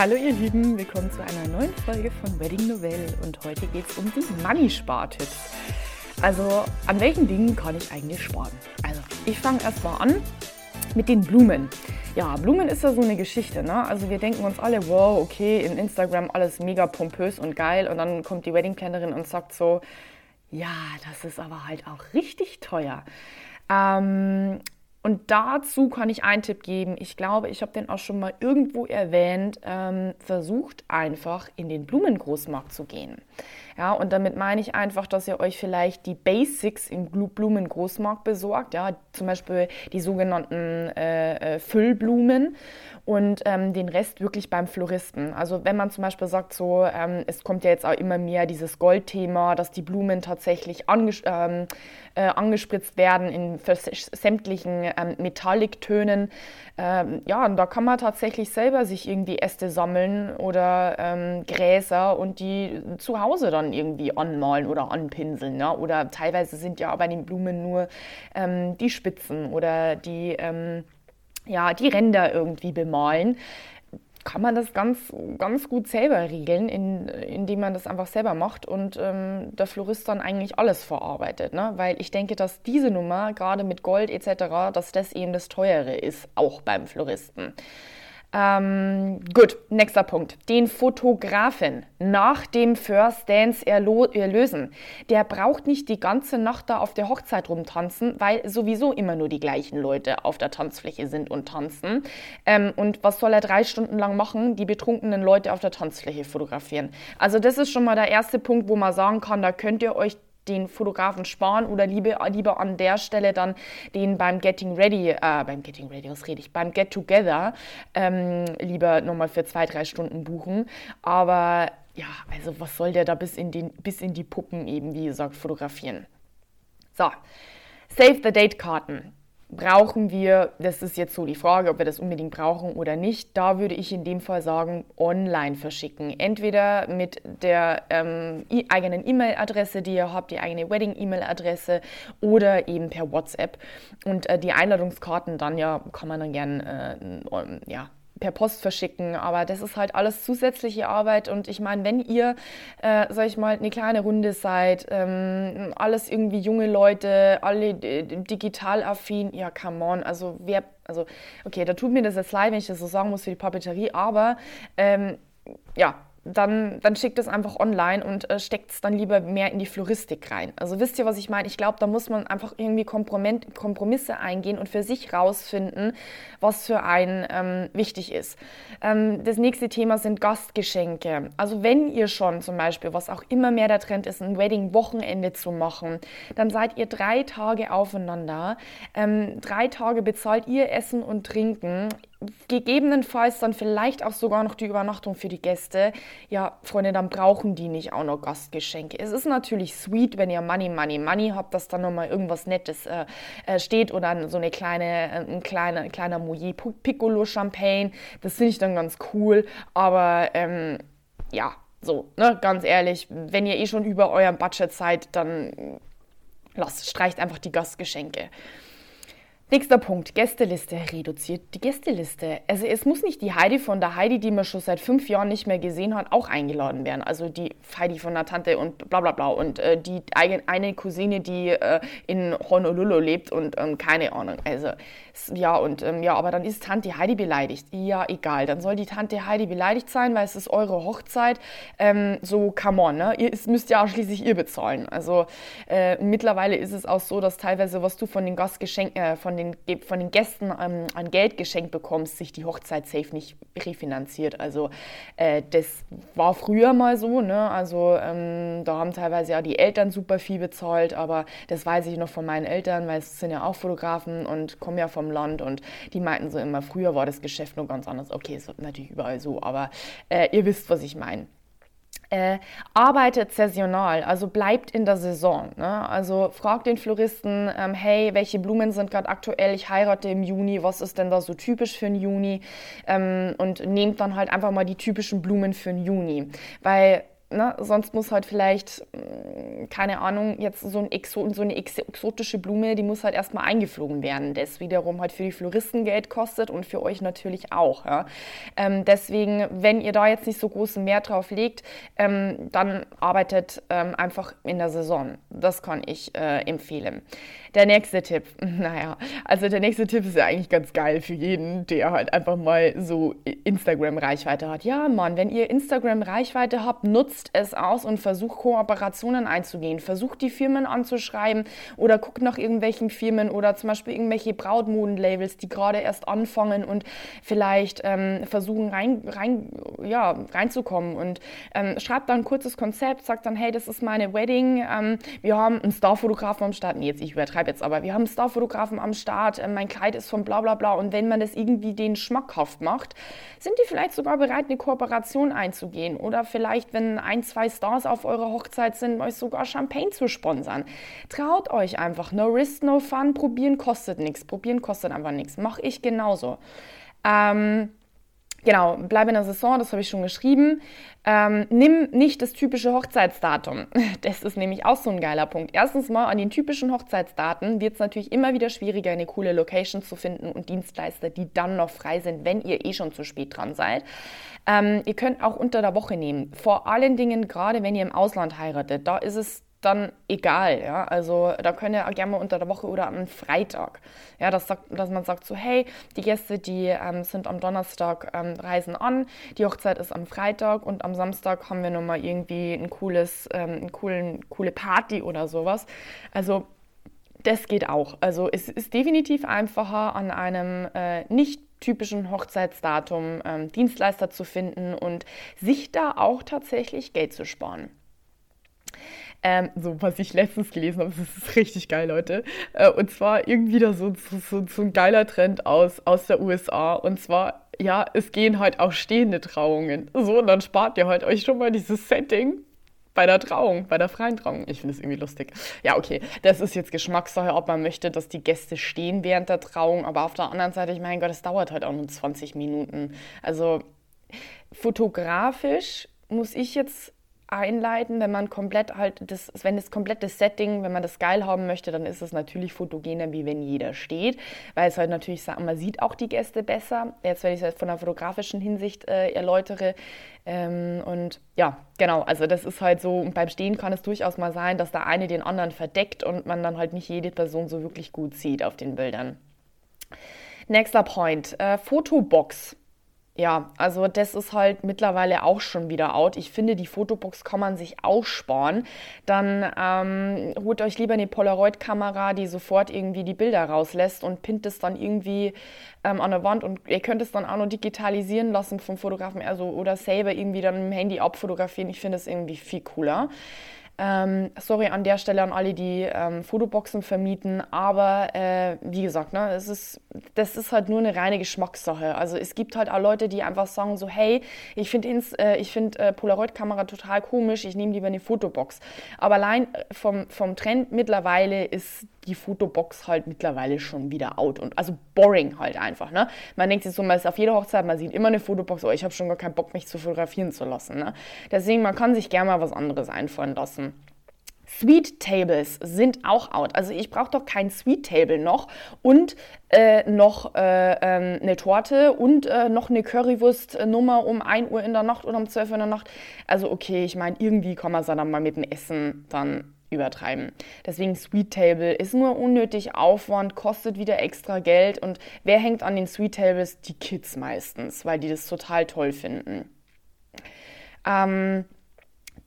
Hallo ihr Lieben, willkommen zu einer neuen Folge von Wedding Novelle und heute geht es um die Money-Spar-Tipps. Also an welchen Dingen kann ich eigentlich sparen? Also ich fange erstmal an mit den Blumen. Ja, Blumen ist ja so eine Geschichte, ne? Also wir denken uns alle, wow, okay, in Instagram alles mega pompös und geil und dann kommt die Wedding-Plannerin und sagt so, ja, das ist aber halt auch richtig teuer. Ähm, und dazu kann ich einen Tipp geben. Ich glaube, ich habe den auch schon mal irgendwo erwähnt. Ähm, versucht einfach in den Blumengroßmarkt zu gehen. Ja, und damit meine ich einfach, dass ihr euch vielleicht die Basics im Blumengroßmarkt besorgt. Ja, zum Beispiel die sogenannten äh, äh, Füllblumen und ähm, den Rest wirklich beim Floristen. Also wenn man zum Beispiel sagt, so, ähm, es kommt ja jetzt auch immer mehr dieses Goldthema, dass die Blumen tatsächlich anges ähm, äh, angespritzt werden in sämtlichen ähm, Metalliktönen. Ähm, ja, und da kann man tatsächlich selber sich irgendwie Äste sammeln oder ähm, Gräser und die zu Hause dann irgendwie anmalen oder anpinseln. Ja? Oder teilweise sind ja bei den Blumen nur ähm, die Spitzen oder die ja, die Ränder irgendwie bemalen, kann man das ganz, ganz gut selber regeln, in, indem man das einfach selber macht und ähm, der Florist dann eigentlich alles verarbeitet. Ne? Weil ich denke, dass diese Nummer, gerade mit Gold etc., dass das eben das Teure ist, auch beim Floristen. Ähm, gut, nächster Punkt. Den Fotografen nach dem First Dance erlösen. Der braucht nicht die ganze Nacht da auf der Hochzeit rumtanzen, weil sowieso immer nur die gleichen Leute auf der Tanzfläche sind und tanzen. Ähm, und was soll er drei Stunden lang machen? Die betrunkenen Leute auf der Tanzfläche fotografieren. Also das ist schon mal der erste Punkt, wo man sagen kann, da könnt ihr euch den Fotografen sparen oder lieber, lieber an der Stelle dann den beim Getting Ready, äh, beim Getting Ready, was rede ich, beim Get Together ähm, lieber nochmal für zwei, drei Stunden buchen. Aber ja, also was soll der da bis in, den, bis in die Puppen eben, wie gesagt, fotografieren? So, Save the Date-Karten brauchen wir, das ist jetzt so die Frage, ob wir das unbedingt brauchen oder nicht, da würde ich in dem Fall sagen, online verschicken. Entweder mit der ähm, eigenen E-Mail-Adresse, die ihr habt, die eigene Wedding-E-Mail-Adresse oder eben per WhatsApp. Und äh, die Einladungskarten dann ja, kann man dann gern äh, ja, per Post verschicken, aber das ist halt alles zusätzliche Arbeit. Und ich meine, wenn ihr, äh, sag ich mal, eine kleine Runde seid, ähm, alles irgendwie junge Leute, alle digital affin, ja, come on, also wer, also okay, da tut mir das jetzt leid, wenn ich das so sagen muss für die Papeterie, aber ähm, ja, dann, dann schickt es einfach online und äh, steckt es dann lieber mehr in die Floristik rein. Also wisst ihr, was ich meine? Ich glaube, da muss man einfach irgendwie Kompromisse eingehen und für sich rausfinden, was für einen ähm, wichtig ist. Ähm, das nächste Thema sind Gastgeschenke. Also wenn ihr schon zum Beispiel, was auch immer mehr der Trend ist, ein Wedding-Wochenende zu machen, dann seid ihr drei Tage aufeinander. Ähm, drei Tage bezahlt ihr Essen und Trinken gegebenenfalls dann vielleicht auch sogar noch die Übernachtung für die Gäste. Ja, Freunde, dann brauchen die nicht auch noch Gastgeschenke. Es ist natürlich sweet, wenn ihr Money, Money, Money habt, dass dann nochmal irgendwas Nettes äh, äh steht oder so eine kleine, äh, ein kleiner, kleiner Mouillet Piccolo Champagne. Das finde ich dann ganz cool. Aber ähm, ja, so, ne, ganz ehrlich, wenn ihr eh schon über eurem Budget seid, dann lasst, streicht einfach die Gastgeschenke. Nächster Punkt, Gästeliste. Reduziert die Gästeliste. Also es muss nicht die Heidi von der Heidi, die man schon seit fünf Jahren nicht mehr gesehen hat, auch eingeladen werden. Also die Heidi von der Tante und bla bla bla. Und äh, die eine Cousine, die äh, in Honolulu lebt und ähm, keine Ahnung. Also ja, und ähm, ja, aber dann ist Tante Heidi beleidigt. Ja, egal. Dann soll die Tante Heidi beleidigt sein, weil es ist eure Hochzeit. Ähm, so, come on, ne? Ihr, müsst ja auch schließlich ihr bezahlen. Also äh, mittlerweile ist es auch so, dass teilweise, was du von den Gastgeschenken, äh, von den, von den Gästen ähm, an Geld geschenkt bekommst, sich die Hochzeit safe nicht refinanziert. Also äh, das war früher mal so, ne? Also ähm, da haben teilweise ja die Eltern super viel bezahlt, aber das weiß ich noch von meinen Eltern, weil es sind ja auch Fotografen und kommen ja vom Land und die meinten so immer, früher war das Geschäft nur ganz anders. Okay, ist natürlich überall so, aber äh, ihr wisst, was ich meine. Äh, arbeitet saisonal, also bleibt in der Saison. Ne? Also fragt den Floristen, ähm, hey, welche Blumen sind gerade aktuell? Ich heirate im Juni, was ist denn da so typisch für den Juni? Ähm, und nehmt dann halt einfach mal die typischen Blumen für den Juni. Weil Ne? Sonst muss halt vielleicht, mm, keine Ahnung, jetzt so, ein Exo so eine exotische Blume, die muss halt erstmal eingeflogen werden. Das wiederum halt für die Floristen Geld kostet und für euch natürlich auch. Ja? Ähm, deswegen, wenn ihr da jetzt nicht so großen Wert drauf legt, ähm, dann arbeitet ähm, einfach in der Saison. Das kann ich äh, empfehlen. Der nächste Tipp, naja, also der nächste Tipp ist ja eigentlich ganz geil für jeden, der halt einfach mal so Instagram-Reichweite hat. Ja, Mann, wenn ihr Instagram-Reichweite habt, nutzt es aus und versucht Kooperationen einzugehen. Versucht die Firmen anzuschreiben oder guckt nach irgendwelchen Firmen oder zum Beispiel irgendwelche Brautmoden-Labels, die gerade erst anfangen und vielleicht ähm, versuchen rein, rein, ja, reinzukommen und ähm, schreibt dann ein kurzes Konzept, sagt dann, hey, das ist meine Wedding, ähm, wir haben einen Starfotografen am Start, nee, jetzt ich übertreibe übertreibe jetzt aber, wir haben Starfotografen am Start, äh, mein Kleid ist von bla bla bla. Und wenn man das irgendwie den schmackhaft macht, sind die vielleicht sogar bereit, eine Kooperation einzugehen? Oder vielleicht, wenn ein, zwei Stars auf eurer Hochzeit sind, euch sogar Champagne zu sponsern. Traut euch einfach, no risk, no fun, probieren kostet nichts, probieren kostet einfach nichts, mache ich genauso. Ähm, Genau, bleib in der Saison, das habe ich schon geschrieben. Ähm, nimm nicht das typische Hochzeitsdatum. Das ist nämlich auch so ein geiler Punkt. Erstens mal, an den typischen Hochzeitsdaten wird es natürlich immer wieder schwieriger, eine coole Location zu finden und Dienstleister, die dann noch frei sind, wenn ihr eh schon zu spät dran seid. Ähm, ihr könnt auch unter der Woche nehmen. Vor allen Dingen, gerade wenn ihr im Ausland heiratet, da ist es dann egal. Ja? Also da könnt ihr auch gerne mal unter der Woche oder am Freitag. Ja, dass, dass man sagt so, hey, die Gäste, die ähm, sind am Donnerstag, ähm, reisen an, die Hochzeit ist am Freitag und am Samstag haben wir nochmal irgendwie ein cooles, ähm, eine coolen, coole Party oder sowas. Also das geht auch. Also es ist definitiv einfacher an einem äh, nicht typischen Hochzeitsdatum ähm, Dienstleister zu finden und sich da auch tatsächlich Geld zu sparen. Ähm, so, was ich letztens gelesen habe, das ist richtig geil, Leute. Äh, und zwar irgendwie da so, so, so, ein geiler Trend aus, aus der USA. Und zwar, ja, es gehen halt auch stehende Trauungen. So, und dann spart ihr halt euch schon mal dieses Setting bei der Trauung, bei der freien Trauung. Ich finde es irgendwie lustig. Ja, okay, das ist jetzt Geschmackssache, ob man möchte, dass die Gäste stehen während der Trauung. Aber auf der anderen Seite, ich meine Gott, es dauert halt auch nur 20 Minuten. Also fotografisch muss ich jetzt einleiten, wenn man komplett halt das, wenn das komplette Setting, wenn man das geil haben möchte, dann ist es natürlich fotogener, wie wenn jeder steht, weil es halt natürlich, man sieht auch die Gäste besser. Jetzt, wenn ich es von der fotografischen Hinsicht äh, erläutere. Ähm, und ja, genau, also das ist halt so, beim Stehen kann es durchaus mal sein, dass der eine den anderen verdeckt und man dann halt nicht jede Person so wirklich gut sieht auf den Bildern. Nächster Point, äh, Fotobox. Ja, also das ist halt mittlerweile auch schon wieder out. Ich finde, die Fotobox kann man sich aussparen. Dann ähm, holt euch lieber eine Polaroid-Kamera, die sofort irgendwie die Bilder rauslässt und pinnt es dann irgendwie ähm, an der Wand. Und ihr könnt es dann auch noch digitalisieren lassen vom Fotografen also, oder selber irgendwie dann mit dem Handy abfotografieren. Ich finde es irgendwie viel cooler. Ähm, sorry an der Stelle an alle, die ähm, Fotoboxen vermieten, aber äh, wie gesagt, ne, es ist, das ist halt nur eine reine Geschmackssache. Also es gibt halt auch Leute, die einfach sagen so, hey, ich finde äh, find, äh, Polaroid-Kamera total komisch, ich nehme lieber eine Fotobox. Aber allein äh, vom, vom Trend mittlerweile ist die Fotobox halt mittlerweile schon wieder out und also boring halt einfach. Ne? Man denkt sich so, man ist auf jeder Hochzeit, man sieht immer eine Fotobox, oh, ich habe schon gar keinen Bock, mich zu fotografieren zu lassen. Ne? Deswegen, man kann sich gerne mal was anderes einfallen lassen. Sweet Tables sind auch out. Also ich brauche doch kein Sweet Table noch und äh, noch äh, ähm, eine Torte und äh, noch eine Currywurst-Nummer um 1 Uhr in der Nacht oder um 12 Uhr in der Nacht. Also okay, ich meine, irgendwie kann man es dann mal mit dem Essen dann übertreiben. Deswegen Sweet Table ist nur unnötig Aufwand, kostet wieder extra Geld und wer hängt an den Sweet Tables? Die Kids meistens, weil die das total toll finden. Ähm,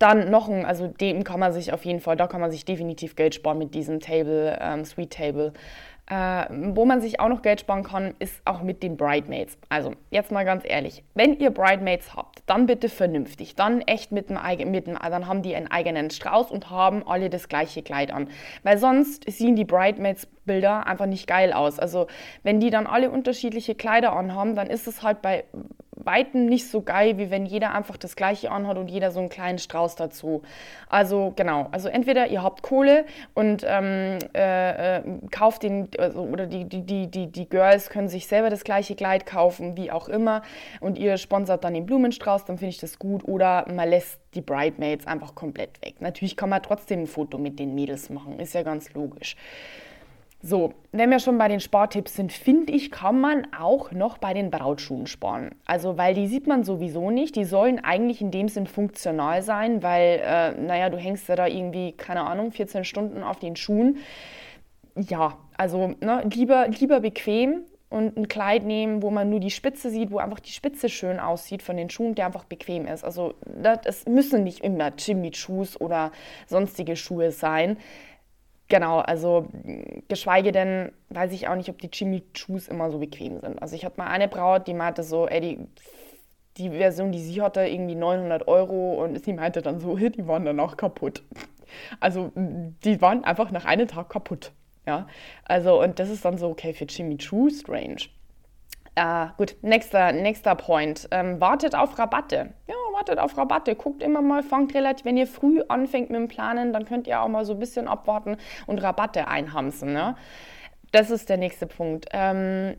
dann noch ein, also dem kann man sich auf jeden Fall, da kann man sich definitiv Geld sparen mit diesem Table, ähm, Sweet Table. Äh, wo man sich auch noch Geld sparen kann, ist auch mit den Bridemaids. Also jetzt mal ganz ehrlich, wenn ihr Bridemaids habt, dann bitte vernünftig, dann echt mit mit dem dann haben die einen eigenen Strauß und haben alle das gleiche Kleid an. Weil sonst sehen die Bridemaids Bilder einfach nicht geil aus. Also wenn die dann alle unterschiedliche Kleider anhaben, dann ist es halt bei weitem nicht so geil, wie wenn jeder einfach das gleiche anhat und jeder so einen kleinen Strauß dazu. Also genau, also entweder ihr habt Kohle und ähm, äh, äh, kauft den, also, oder die, die, die, die, die Girls können sich selber das gleiche Kleid kaufen, wie auch immer, und ihr sponsert dann den Blumenstrauß, dann finde ich das gut. Oder man lässt die Bridemaids einfach komplett weg. Natürlich kann man trotzdem ein Foto mit den Mädels machen, ist ja ganz logisch. So, wenn wir schon bei den Sporttipps sind, finde ich, kann man auch noch bei den Brautschuhen sparen. Also, weil die sieht man sowieso nicht. Die sollen eigentlich in dem Sinn funktional sein, weil, äh, naja, du hängst ja da irgendwie, keine Ahnung, 14 Stunden auf den Schuhen. Ja, also ne, lieber, lieber bequem und ein Kleid nehmen, wo man nur die Spitze sieht, wo einfach die Spitze schön aussieht von den Schuhen, der einfach bequem ist. Also, das müssen nicht immer Jimmy-Shoes oder sonstige Schuhe sein Genau, also geschweige denn, weiß ich auch nicht, ob die Jimmy Choos immer so bequem sind. Also ich hatte mal eine Braut, die meinte so, ey, die, die Version, die sie hatte, irgendwie 900 Euro und sie meinte dann so, die waren dann auch kaputt. Also die waren einfach nach einem Tag kaputt. Ja, also und das ist dann so, okay, für Jimmy Choo strange. Äh, gut, nächster, nächster Point. Ähm, wartet auf Rabatte. Ja, wartet auf Rabatte. Guckt immer mal, fangt relativ, wenn ihr früh anfängt mit dem Planen, dann könnt ihr auch mal so ein bisschen abwarten und Rabatte einhamsen. Ne? Das ist der nächste Punkt. Ähm,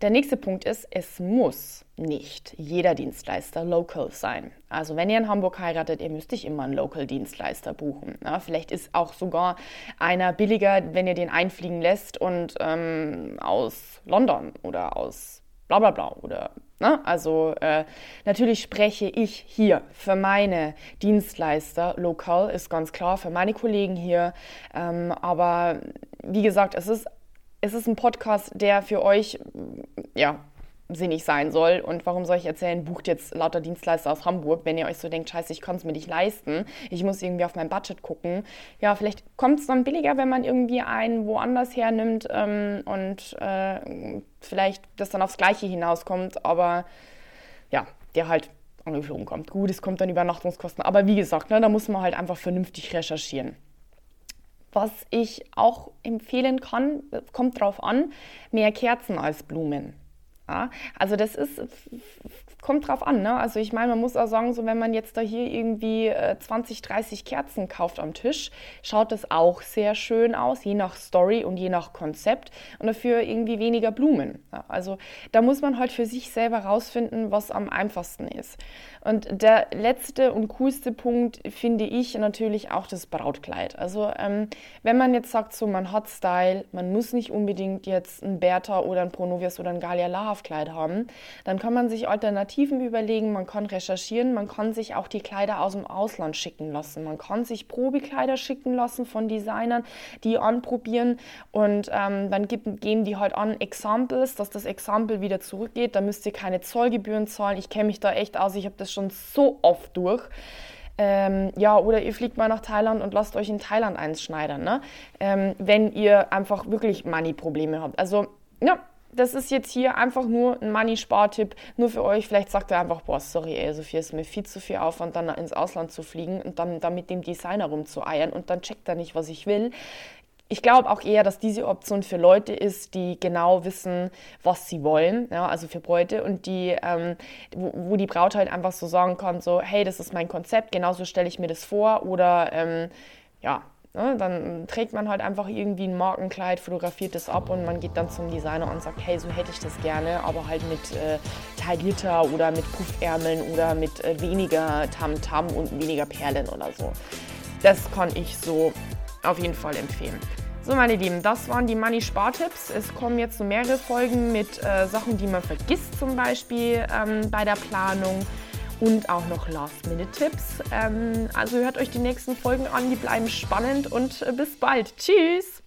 der nächste Punkt ist, es muss nicht jeder Dienstleister local sein. Also wenn ihr in Hamburg heiratet, ihr müsst nicht immer einen Local-Dienstleister buchen. Ja, vielleicht ist auch sogar einer billiger, wenn ihr den einfliegen lässt und ähm, aus London oder aus bla bla bla oder ne? also äh, natürlich spreche ich hier für meine Dienstleister lokal ist ganz klar für meine Kollegen hier ähm, aber wie gesagt es ist es ist ein Podcast der für euch ja sinnig sein soll. Und warum soll ich erzählen, bucht jetzt lauter Dienstleister aus Hamburg, wenn ihr euch so denkt, scheiße, ich kann es mir nicht leisten, ich muss irgendwie auf mein Budget gucken. Ja, vielleicht kommt es dann billiger, wenn man irgendwie einen woanders hernimmt ähm, und äh, vielleicht das dann aufs Gleiche hinauskommt, aber ja, der halt angeflogen kommt. Gut, es kommt dann Übernachtungskosten, aber wie gesagt, ne, da muss man halt einfach vernünftig recherchieren. Was ich auch empfehlen kann, kommt drauf an, mehr Kerzen als Blumen. Also das ist, kommt drauf an. Ne? Also ich meine, man muss auch sagen, so wenn man jetzt da hier irgendwie 20, äh, 30 Kerzen kauft am Tisch, schaut das auch sehr schön aus, je nach Story und je nach Konzept und dafür irgendwie weniger Blumen. Ja, also da muss man halt für sich selber rausfinden, was am einfachsten ist. Und der letzte und coolste Punkt finde ich natürlich auch das Brautkleid. Also ähm, wenn man jetzt sagt, so man hat Style, man muss nicht unbedingt jetzt ein Bertha oder ein Pronovias oder ein Galia Lahavkleid haben, dann kann man sich Alternativen überlegen, man kann recherchieren, man kann sich auch die Kleider aus dem Ausland schicken lassen, man kann sich Probekleider schicken lassen von Designern, die anprobieren und ähm, dann gibt, geben die halt an Examples, dass das Exempel wieder zurückgeht, da müsst ihr keine Zollgebühren zahlen. Ich kenne mich da echt aus, ich habe das das schon so oft durch. Ähm, ja, oder ihr fliegt mal nach Thailand und lasst euch in Thailand eins schneidern, ne? Ähm, wenn ihr einfach wirklich Money-Probleme habt. Also, ja, das ist jetzt hier einfach nur ein Money-Spartipp, nur für euch. Vielleicht sagt ihr einfach, boah, sorry, ey, Sophia, ist mir viel zu viel Aufwand, dann ins Ausland zu fliegen und dann, dann mit dem Designer rumzueiern und dann checkt er nicht, was ich will ich glaube auch eher, dass diese Option für Leute ist, die genau wissen, was sie wollen, ja, also für Bräute und die, ähm, wo, wo, die Braut halt einfach so sagen kann, so, hey, das ist mein Konzept, genauso stelle ich mir das vor oder ähm, ja, ne, dann trägt man halt einfach irgendwie ein Markenkleid, fotografiert das ab und man geht dann zum Designer und sagt, hey, so hätte ich das gerne, aber halt mit äh, taillierter oder mit Puffärmeln oder mit äh, weniger Tamtam -Tam und weniger Perlen oder so. Das kann ich so auf jeden Fall empfehlen. So, meine Lieben, das waren die Money-Spartipps. Es kommen jetzt so mehrere Folgen mit äh, Sachen, die man vergisst, zum Beispiel ähm, bei der Planung und auch noch Last-Minute-Tipps. Ähm, also hört euch die nächsten Folgen an, die bleiben spannend und äh, bis bald. Tschüss!